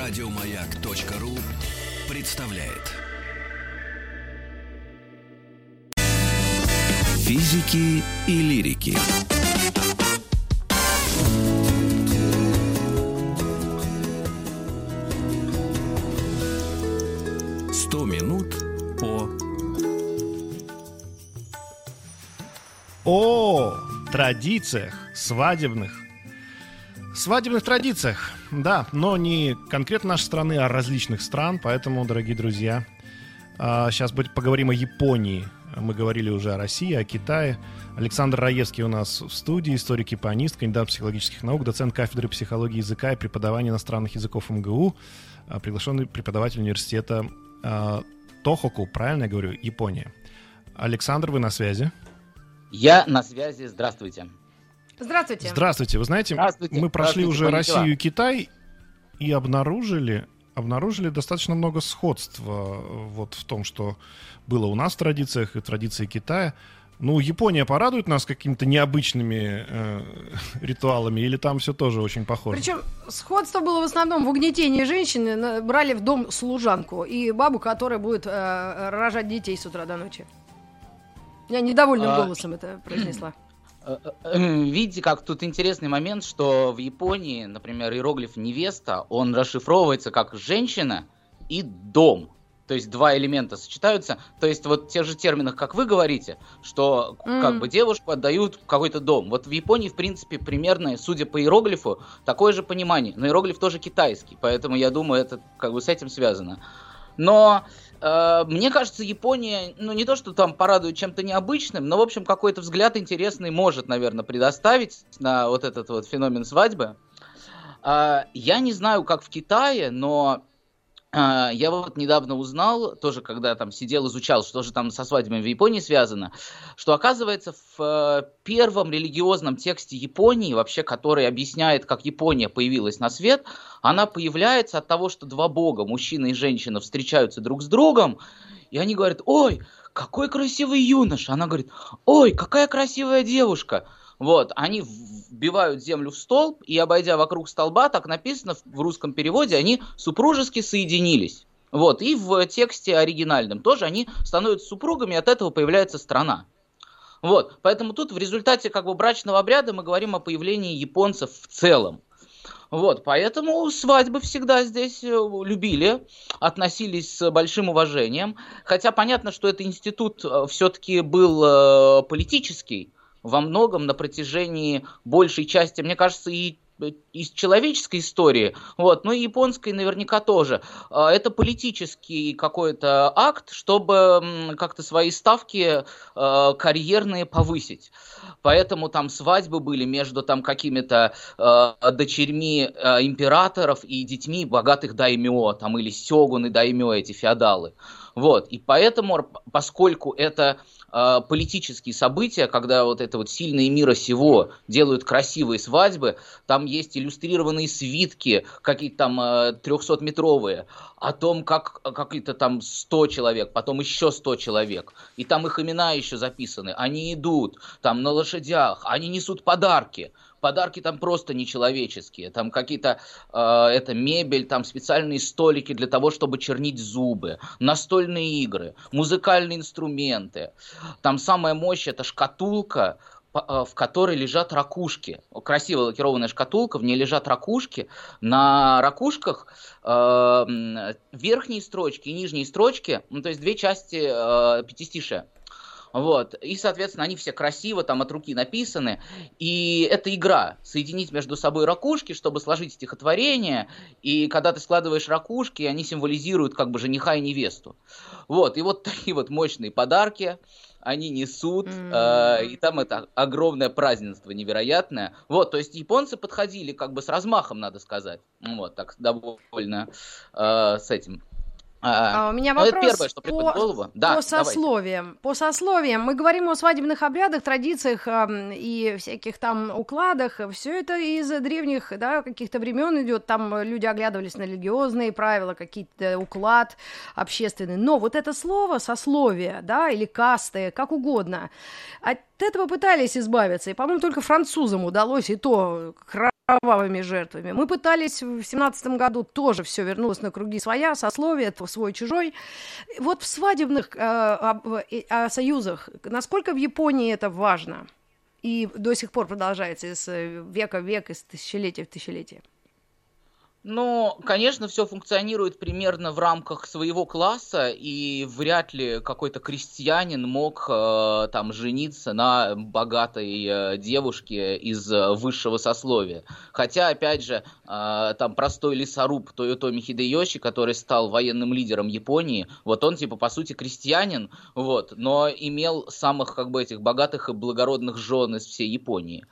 Радиомаяк.ру представляет. Физики и лирики. Сто минут по О традициях свадебных. Свадебных традициях, да, но не конкретно нашей страны, а различных стран. Поэтому, дорогие друзья, а, сейчас поговорим о Японии. Мы говорили уже о России, о Китае. Александр Раевский у нас в студии, историк японист, кандидат психологических наук, доцент кафедры психологии языка и преподавания иностранных языков МГУ, а, приглашенный преподаватель университета а, Тохоку, правильно я говорю, Япония. Александр, вы на связи? Я на связи, здравствуйте. Здравствуйте. Здравствуйте. Вы знаете, Здравствуйте. мы прошли Здравствуйте, уже. Россию и Китай и обнаружили, обнаружили достаточно много сходств э, вот в том, что было у нас в традициях и традиции Китая. Ну, Япония порадует нас какими-то необычными э, ритуалами, или там все тоже очень похоже? Причем сходство было в основном в угнетении женщины. на- Брали в дом служанку и бабу, которая будет э, рожать детей с утра до ночи. Я недовольным А, голосом это произнесла. Э, э, э, Видите, как тут интересный момент, что в Японии, например, иероглиф невеста, он расшифровывается как женщина и дом. То есть два элемента сочетаются. То есть вот в тех же терминах, как вы говорите, что к- как бы девушку отдают в какой-то дом. Вот в Японии, в принципе, примерно, судя по иероглифу, такое же понимание. Но иероглиф тоже китайский, поэтому я думаю, это как бы с этим связано. Но э, мне кажется, Япония, ну не то, что там порадует чем-то необычным, но, в общем, какой-то взгляд интересный может, наверное, предоставить на вот этот вот феномен свадьбы. А, я не знаю, как в Китае, но я вот недавно узнал, тоже когда там сидел, изучал, что же там со свадьбами в Японии связано, что оказывается в э, первом религиозном тексте Японии, вообще, который объясняет, как Япония появилась на свет, она появляется от того, что два бога, мужчина и женщина, встречаются друг с другом, и они говорят, ой, какой красивый юноша. Она говорит, ой, какая красивая девушка. Вот, они вбивают землю в столб, и обойдя вокруг столба, так написано в- русском переводе, они супружески соединились. Вот, и в тексте оригинальном тоже они становятся супругами, и от этого появляется страна. Вот, поэтому тут в результате как бы брачного обряда мы говорим о появлении японцев в целом. Вот, поэтому свадьбы всегда здесь э, любили, относились с большим уважением. Хотя понятно, что этот институт все-таки был э, политический во многом на протяжении большей части, мне кажется, и э, из человеческой истории, вот, ну и японской наверняка тоже. А, Это политический какой-то акт, чтобы как-то свои ставки э, карьерные повысить. Поэтому там свадьбы были между там какими-то э, дочерьми императоров и детьми богатых даймё, там или сёгуны даймё, эти феодалы. Вот, и поэтому, поскольку это э, политические события, когда вот это вот сильные мира сего делают красивые свадьбы, там есть иллюстрированные свитки, какие-то там э, 300-метровые, о том, как какие-то там 100 человек, потом еще 100 человек, и там их имена еще записаны, они идут там на лошадях, они несут подарки, подарки там просто нечеловеческие, там какие-то, э, это мебель, там специальные столики для того, чтобы чернить зубы, настольные игры, музыкальные инструменты, там самая мощь это шкатулка, э, в которой лежат ракушки. Красиво лакированная шкатулка, в ней лежат ракушки. На ракушках э, верхние строчки и нижние строчки, ну, то есть две части э, пятистишия. Вот. И, соответственно, они все красиво там от руки написаны. И это игра. Соединить между собой ракушки, чтобы сложить стихотворение. И когда ты складываешь ракушки, они символизируют как бы жениха и невесту. Вот. И вот такие вот мощные подарки они несут, М. э, и там это огромное празднество невероятное. Вот, то есть японцы подходили как бы с размахом, надо сказать. Вот, так довольно э, с этим. А, А у меня ну, это вопрос первое, что по, голову. Да, по давайте. сословиям. По сословиям. Мы говорим о свадебных обрядах, традициях ам, и всяких там укладах. Все это из древних да, каких-то времен идет. Там э, люди оглядывались на религиозные правила, какие-то уклад общественный. Но вот это слово сословие, да, или касты, как угодно, от этого пытались избавиться. И, по-моему, только французам удалось, и то кровавыми жертвами. Мы пытались в семнадцатом году тоже все вернулось на круги своя, сословие, свой-чужой. Вот в свадебных э, э, союзах, насколько в Японии это важно? И до сих пор продолжается из века в век, из тысячелетия в тысячелетие. Ну, конечно, все функционирует примерно в рамках своего класса, и вряд ли какой-то крестьянин мог э, там жениться на богатой э, девушке из э, высшего сословия. Хотя, опять же, там простой лесоруб Тойотоми Хидеёши, который стал военным лидером Японии, вот он, типа, по сути, крестьянин, вот, но имел самых, как бы, этих богатых и благородных жен из всей Японии.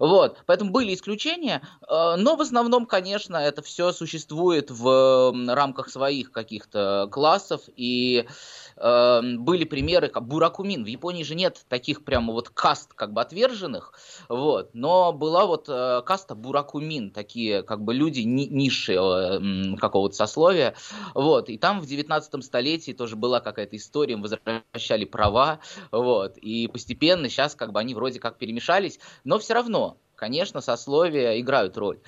Вот, поэтому были исключения, э, но в основном, конечно, это все существует в рамках своих каких-то классов, и э, были примеры, как Буракумин. В Японии же нет таких прямо вот каст как бы отверженных, вот, но была вот каста Буракумин, такие как бы люди ни, низшие э, какого-то сословия, вот, и там в 19 столетии тоже была какая-то история, им возвращали права, вот, и постепенно сейчас как бы они вроде как перемешались, но все равно Конечно, сословия играют роль.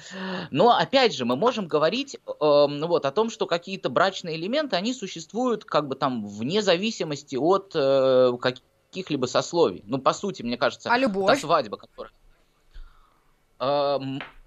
Но опять же, мы можем говорить э, вот, о том, что какие-то брачные элементы, они существуют как бы там вне зависимости от э, каких-либо сословий. Ну, по сути, мне кажется, а любовь? та свадьба, которая... Э,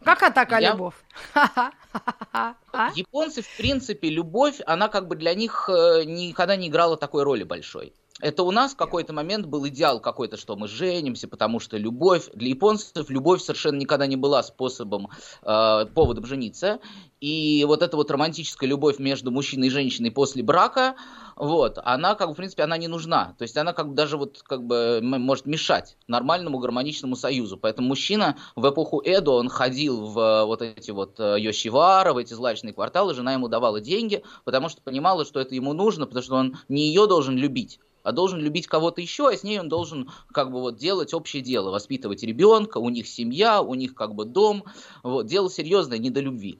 как атака я... любовь? Японцы, в принципе, любовь, она как бы для них э, никогда не играла такой роли большой. Это у нас в какой-то момент был идеал какой-то, что мы женимся, потому что любовь, для японцев любовь совершенно никогда не была способом, э, поводом жениться. И вот эта вот романтическая любовь между мужчиной и женщиной после брака, вот, она как бы, в принципе, она не нужна. То есть она как бы даже вот как бы может мешать нормальному гармоничному союзу. Поэтому мужчина в эпоху Эдо, он ходил в вот эти вот э, Йошивара, в эти злачные кварталы, жена ему давала деньги, потому что понимала, что это ему нужно, потому что он не ее должен любить, а должен любить кого-то еще, а с ней он должен как бы вот делать общее дело, воспитывать ребенка, у них семья, у них как бы дом, вот, дело серьезное, не до любви.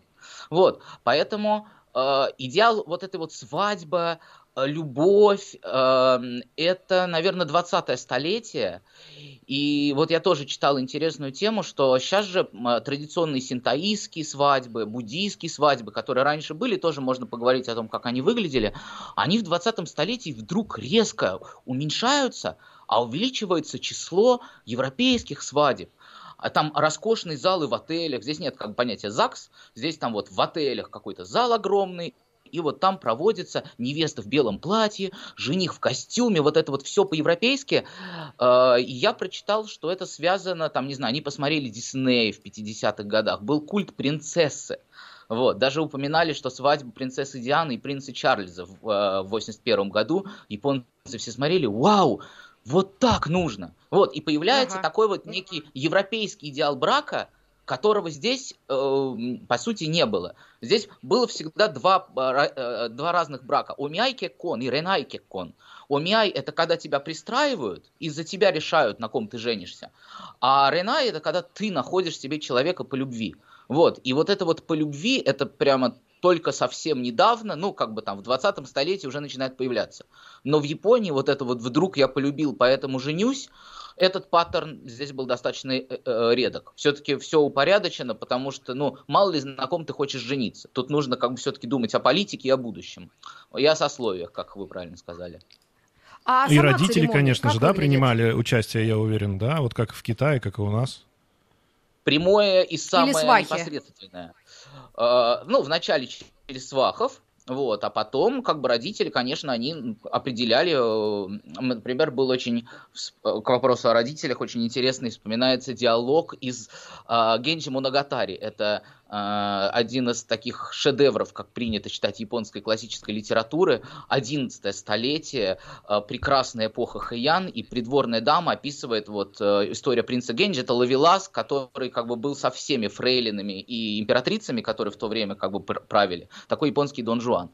Вот, поэтому э, идеал вот этой вот свадьбы, любовь, эм, это, наверное, 20-е столетие. И вот я тоже читал интересную тему, что сейчас же традиционные синтаистские свадьбы, буддийские свадьбы, которые раньше были, тоже можно поговорить о том, как они выглядели, они в 20 столетии вдруг резко уменьшаются, а увеличивается число европейских свадеб а там роскошные залы в отелях, здесь нет как понятия ЗАГС, здесь там вот в отелях какой-то зал огромный, и вот там проводится невеста в белом платье, жених в костюме, вот это вот все по-европейски. А, я прочитал, что это связано, там, не знаю, они посмотрели Дисней в 50-х годах, был культ принцессы. Вот. Даже упоминали, что свадьбу принцессы Дианы и принца Чарльза в 81 а, году японцы все смотрели, вау, вот так нужно. Вот, и появляется ага. такой вот некий европейский идеал брака – которого здесь, э, по сути, не было. Здесь было всегда два, э, два разных брака. Омиай кон и ренай кон. Омиай – это когда тебя пристраивают и за тебя решают, на ком ты женишься. А ренай – это когда ты находишь себе человека по любви. Вот. И вот это вот по любви, это прямо только совсем недавно, ну, как бы там в 20 столетии уже начинает появляться. Но в Японии вот это вот вдруг я полюбил, поэтому женюсь, этот паттерн здесь был достаточно э, э, редок. Все-таки все упорядочено, потому что, ну, мало ли на ком ты хочешь жениться. Тут нужно как бы все-таки думать о политике и о будущем. И о сословиях, как вы правильно сказали. А и родители, конечно же, да, принимали участие, я уверен, да, вот как в Китае, как и у нас. Прямое и самое непосредственное. Э, ну, вначале через свахов, вот, а потом, как бы родители, конечно, они определяли, э, например, был очень, э, к вопросу о родителях, очень интересный вспоминается диалог из э, Генджи Моногатари. Это один из таких шедевров, как принято считать японской классической литературы, 11 столетие, э, прекрасная эпоха Хэйян, и придворная дама описывает вот э, история принца Генджи, это Лавелас, который как бы был со всеми фрейлинами и императрицами, которые в то время как бы правили, такой японский Дон Жуан.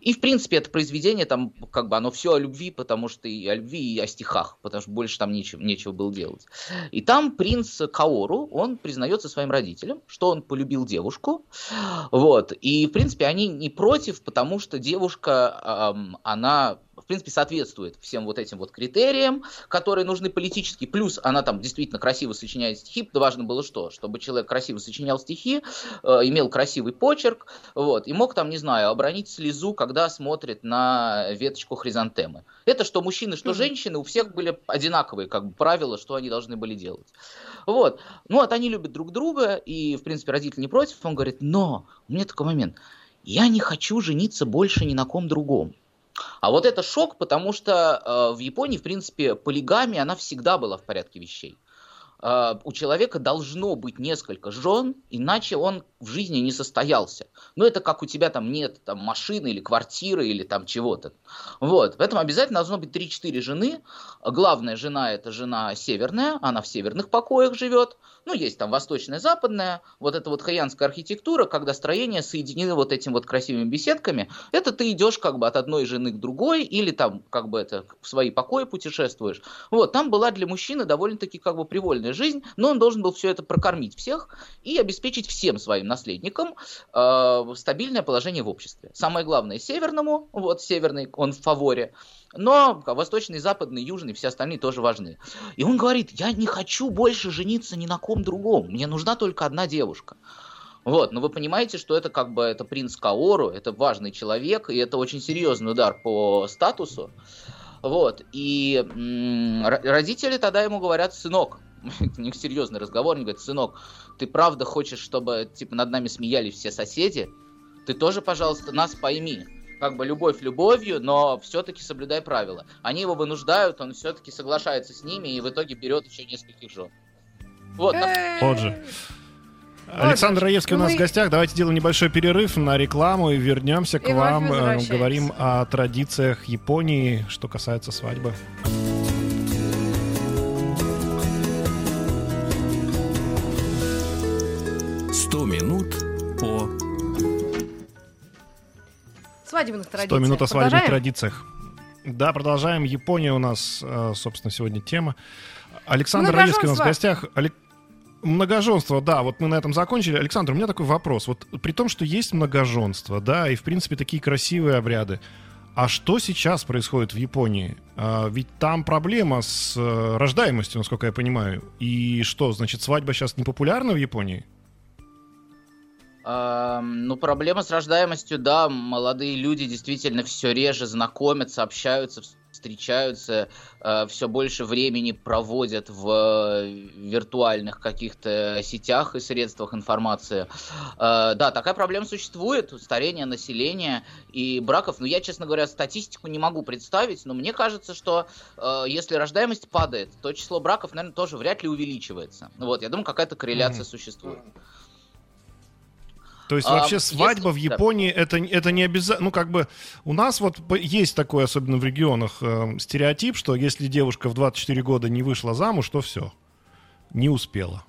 И в принципе это произведение там как бы оно все о любви, потому что и о любви, и о стихах, потому что больше там нечего, нечего было делать. И там принц Каору, он признается своим родителям, что он полюбил любил девушку, вот, и, в принципе, они не против, потому что девушка, эм, она принципе, соответствует всем вот этим вот критериям, которые нужны политически. Плюс она там действительно красиво сочиняет стихи. Важно было что? Чтобы человек красиво сочинял стихи, э, имел красивый почерк, вот, и мог там, не знаю, оборонить слезу, когда смотрит на веточку хризантемы. Это что мужчины, что женщины, у всех были одинаковые как бы правила, что они должны были делать. Вот. Ну, вот они любят друг друга, и, в принципе, родители не против. Он говорит, но у меня такой момент. Я не хочу жениться больше ни на ком другом. А вот это шок, потому что э, в Японии, в принципе, полигамия, она всегда была в порядке вещей. Э, у человека должно быть несколько жен, иначе он в жизни не состоялся. Но это как у тебя там нет там, машины или квартиры или там чего-то. Вот. Поэтому обязательно должно быть 3-4 жены. Главная жена это жена северная, она в северных покоях живет. Ну, есть там восточная, западная. Вот эта вот хаянская архитектура, когда строения соединены вот этими вот красивыми беседками. Это ты идешь как бы от одной жены к другой или там как бы это в свои покои путешествуешь. Вот, там была для мужчины довольно-таки как бы привольная жизнь, но он должен был все это прокормить всех и обеспечить всем своим наследникам э, стабильное положение в обществе. Самое главное северному, вот северный, он в фаворе, но восточный, западный, южный, все остальные тоже важны. И он говорит, я не хочу больше жениться ни на ком другом, мне нужна только одна девушка. Вот, но вы понимаете, что это как бы это принц Каору, это важный человек, и это очень серьезный удар по статусу. Вот, и родители тогда ему говорят, сынок, у них серьезный разговор, они говорят, сынок, ты правда хочешь, чтобы типа над нами смеялись все соседи? Ты тоже, пожалуйста, нас пойми как бы любовь любовью, но все-таки соблюдай правила. Они его вынуждают, он все-таки соглашается с ними и в итоге берет еще нескольких жен. Вот. Вот же. Александр Раевский у нас в гостях. Давайте сделаем небольшой перерыв на рекламу и вернемся к вам. Э, говорим о традициях Японии, что касается свадьбы. Свадебных традициях. 100 минут о свадебных традициях. Да, продолжаем. Япония у нас, э, собственно, сегодня тема. Александр Раевский у нас в гостях. Многоженство, да, вот мы на этом закончили. Александр, у меня такой вопрос. Вот при том, что есть многоженство, да, и, в принципе, такие красивые обряды, а что сейчас происходит в Японии? А, ведь там проблема с э, рождаемостью, насколько я понимаю. И что, значит, свадьба сейчас не популярна в Японии? Ну, проблема с рождаемостью, да, молодые люди действительно все реже знакомятся, общаются, встречаются, э, все больше времени проводят в виртуальных каких-то сетях и средствах информации. Э, да, такая проблема существует, старение населения и браков. Но я, честно говоря, статистику не могу представить, но мне кажется, что э, если рождаемость падает, то число браков, наверное, тоже вряд ли увеличивается. Вот, я думаю, какая-то корреляция mm-hmm. существует. То есть а, вообще свадьба если... в Японии да. это, это не обязательно, ну как бы у нас вот есть такой, особенно в регионах, э, стереотип, что если девушка в 24 года не вышла замуж, то все, не успела.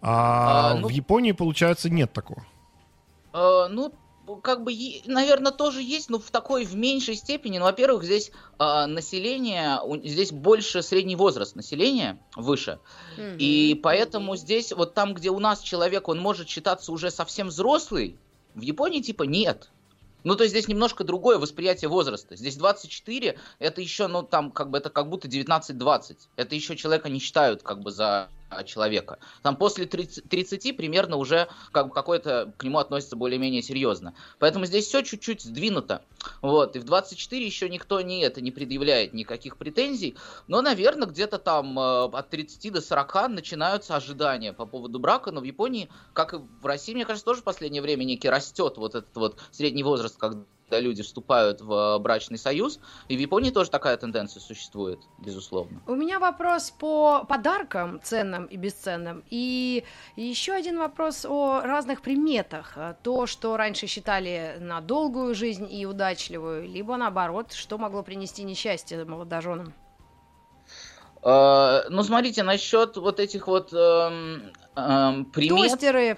А, а ну... в Японии, получается, нет такого. Э, ну, как бы, наверное, тоже есть, но в такой, в меньшей степени. Ну, во-первых, здесь э, население, здесь больше средний возраст населения, выше. Mm-hmm. И поэтому здесь, вот там, где у нас человек, он может считаться уже совсем взрослый, в Японии типа нет. Ну, то есть здесь немножко другое восприятие возраста. Здесь 24, это еще, ну, там, как бы, это как будто 19-20. Это еще человека не считают, как бы, за человека. Там после 30, 30 примерно уже как какой-то к нему относится более-менее серьезно. Поэтому здесь все чуть-чуть сдвинуто. Вот. И в 24 еще никто не это не предъявляет никаких претензий. Но, наверное, где-то там э, от 30 до 40 начинаются ожидания по поводу брака. Но в Японии, как и в России, мне кажется, тоже в последнее время некий растет вот этот вот средний возраст, когда когда люди вступают в брачный союз. И в Японии тоже такая тенденция существует, безусловно. У меня вопрос по подаркам ценным и бесценным. И еще один вопрос о разных приметах. То, что раньше считали на долгую жизнь и удачливую, либо наоборот, что могло принести несчастье молодоженам. Uh, ну, смотрите, насчет вот этих вот э, э, примет... Тостеры,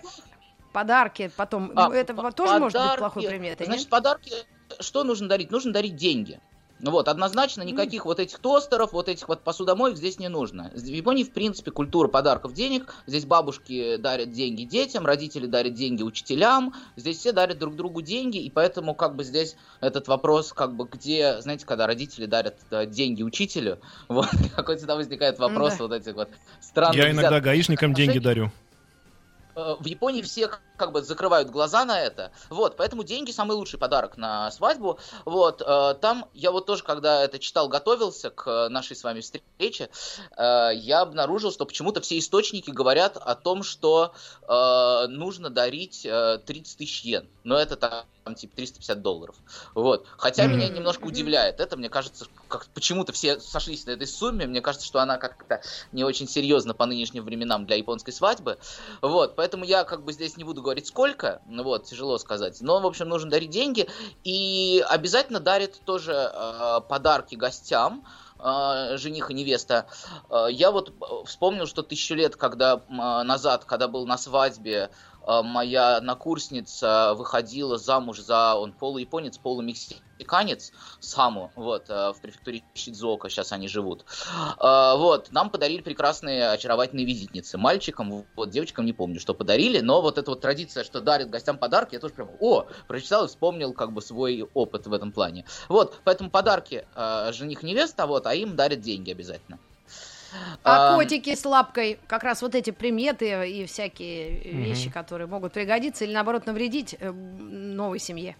Подарки потом. А, ну, это тоже подарки, может быть плохой приметой. Значит, нет? подарки. Что нужно дарить? Нужно дарить деньги. Вот, однозначно никаких вот этих тостеров, вот этих вот посудомоек здесь не нужно. В Японии, в принципе, культура подарков денег. Здесь бабушки дарят деньги детям, родители дарят деньги учителям. Здесь все дарят друг другу деньги, и поэтому как бы здесь этот вопрос, как бы где, знаете, когда родители дарят э, деньги учителю, вот какой всегда возникает вопрос Да. вот этих вот странных Я иногда взяток. гаишникам деньги дарю. Э, в Японии все как бы закрывают глаза на это. Вот, поэтому деньги самый лучший подарок на свадьбу. Вот, э, там я вот тоже, когда это читал, готовился к нашей с вами встрече, э, я обнаружил, что почему-то все источники говорят о том, что нужно дарить э, 30 тысяч йен. Но это там, типа 350 долларов. Вот. Хотя Мгм. меня немножко удивляет. Это, мне кажется, как почему-то все сошлись на этой сумме. Мне кажется, что она как-то не очень серьезно по нынешним временам для японской свадьбы. Вот, поэтому я как бы здесь не буду говорить сколько, ну вот, тяжело сказать. Но, в общем, нужно дарить деньги. И обязательно дарит тоже э, подарки гостям, э, жених и невеста. Э, я вот э, вспомнил, что тысячу лет когда, э, назад, когда был на свадьбе, э, моя однокурсница выходила замуж за, он полуяпонец, полумексиканец, Саму, вот, э, в префектуре Шидзуока, сейчас они живут. Э, Вот, нам подарили прекрасные, очаровательные визитницы. Мальчикам, вот, девочкам не помню, что подарили, но вот эта вот традиция, что дарят гостям подарки, я тоже прям, о, прочитал и вспомнил, как бы, свой опыт в этом плане. Вот, поэтому подарки э, жених-невеста, вот, а им дарят деньги обязательно. А А, котики с лапкой, как раз вот эти приметы и всякие вещи, которые могут пригодиться или наоборот навредить э, новой семье.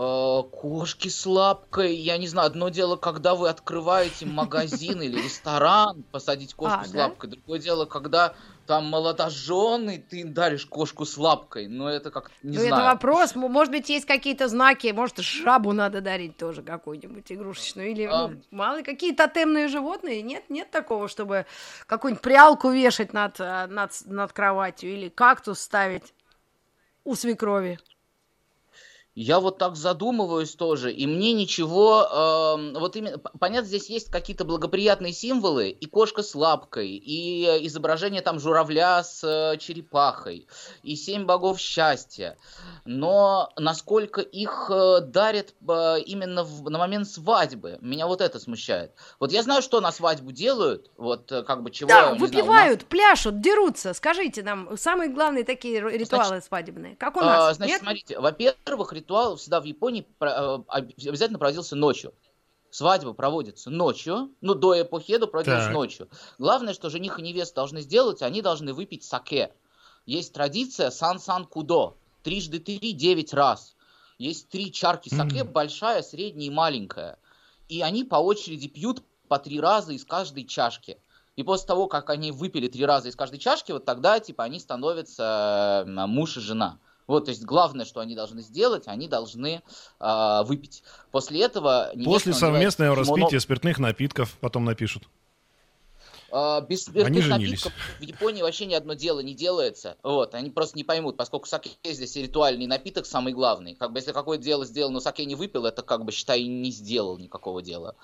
Э, Кошки с лапкой, я не знаю, одно дело, когда вы открываете магазин или ресторан, посадить кошку А, с да? лапкой, другое дело, когда там молодоженый, ты даришь кошку с лапкой, но это как, не ну, это знаю. вопрос. М- Может быть, есть какие-то знаки. Может, жабу надо дарить тоже какую-нибудь игрушечную. Или, А. ну, мало ли, какие тотемные животные. Нет, нет такого, чтобы какую-нибудь прялку вешать над, э, над, над кроватью. Или кактус ставить у свекрови. Я вот так задумываюсь тоже, и мне ничего, эм, вот именно, понятно, здесь есть какие-то благоприятные символы, и кошка с лапкой, и э, изображение там журавля с э, черепахой, и семь богов счастья, но насколько их э, дарят э, именно в- на момент свадьбы, меня вот это смущает. Вот я знаю, что на свадьбу делают, вот э, как бы чего, Да, знаю, у нас- выпивают, пляшут, дерутся. Скажите нам, самые главные такие ритуалы свадебные. Как у А, нас? Значит, Нет? смотрите, во-первых, ритуал всегда в Японии э, об- обязательно проводился ночью. Свадьба проводится ночью, ну, до эпохи Эдо проводилась Так. ночью. Главное, что жених и невеста должны сделать, они должны выпить саке. Есть традиция сан-сан кудо, трижды три, девять раз. Есть три чарки саке, Мгм. большая, средняя и маленькая. И они по очереди пьют по три раза из каждой чашки. И после того, как они выпили три раза из каждой чашки, вот тогда, типа, они становятся э, муж и жена. Вот, то есть главное, что они должны сделать, они должны э, выпить. После этого После совместного распития спиртных напитков потом напишут. А, без спиртных напитков в Японии вообще ни одно дело не делается. Вот, они просто не поймут, поскольку саке здесь ритуальный напиток самый главный. Как бы если какое-то дело сделал, но саке не выпил, это как бы считай не сделал никакого дела.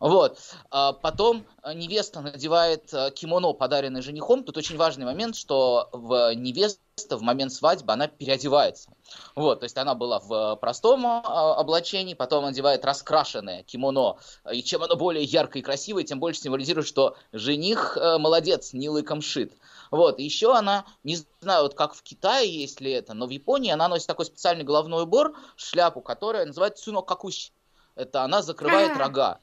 Вот. А потом а, невеста надевает а, кимоно, подаренное женихом. Тут очень важный момент, что в невеста в момент свадьбы она переодевается. Вот, то есть она была в простом а, облачении, потом надевает раскрашенное кимоно. И чем оно более яркое и красивое, тем больше символизирует, что жених э, молодец, не лыком шит. Вот, и еще она, не знаю, вот как в Китае есть ли это, но в Японии она носит такой специальный головной убор, шляпу, которая называется цуно какущи. Это она закрывает рога.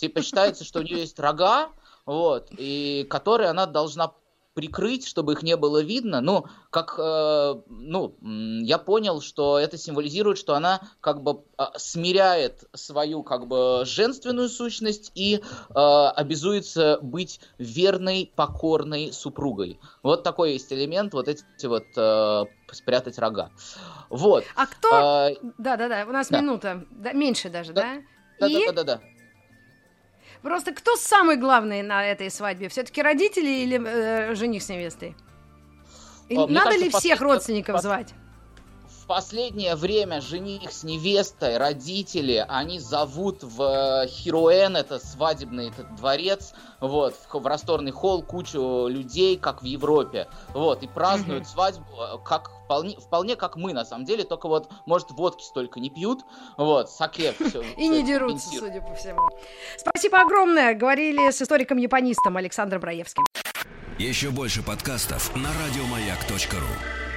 Типа считается, что у нее есть рога, вот, и которые она должна прикрыть, чтобы их не было видно. Ну, как, э, ну, я понял, что это символизирует, что она как бы э, смиряет свою как бы женственную сущность и э, обязуется быть верной, покорной супругой. Вот такой есть элемент, вот эти вот э, спрятать рога. Вот. А кто... А, Да-да-да, у нас да. минута, да, меньше даже, да? да, И да, да, да. Просто кто самый главный на этой свадьбе? Все-таки родители или э, жених с невестой? А, надо кажется, ли всех родственников пос- звать? В последнее время жених с невестой, родители, они зовут в Хируэн, это свадебный этот дворец, вот, в, в расторный холл кучу людей, как в Европе, вот, и празднуют mm-hmm. свадьбу э, как вполне, вполне как мы, на самом деле, только вот, может, водки столько не пьют, вот, саке все. И не дерутся, судя по всему. Спасибо огромное, говорили с историком-японистом Александром Браевским. Еще больше подкастов на радиомаяк.ру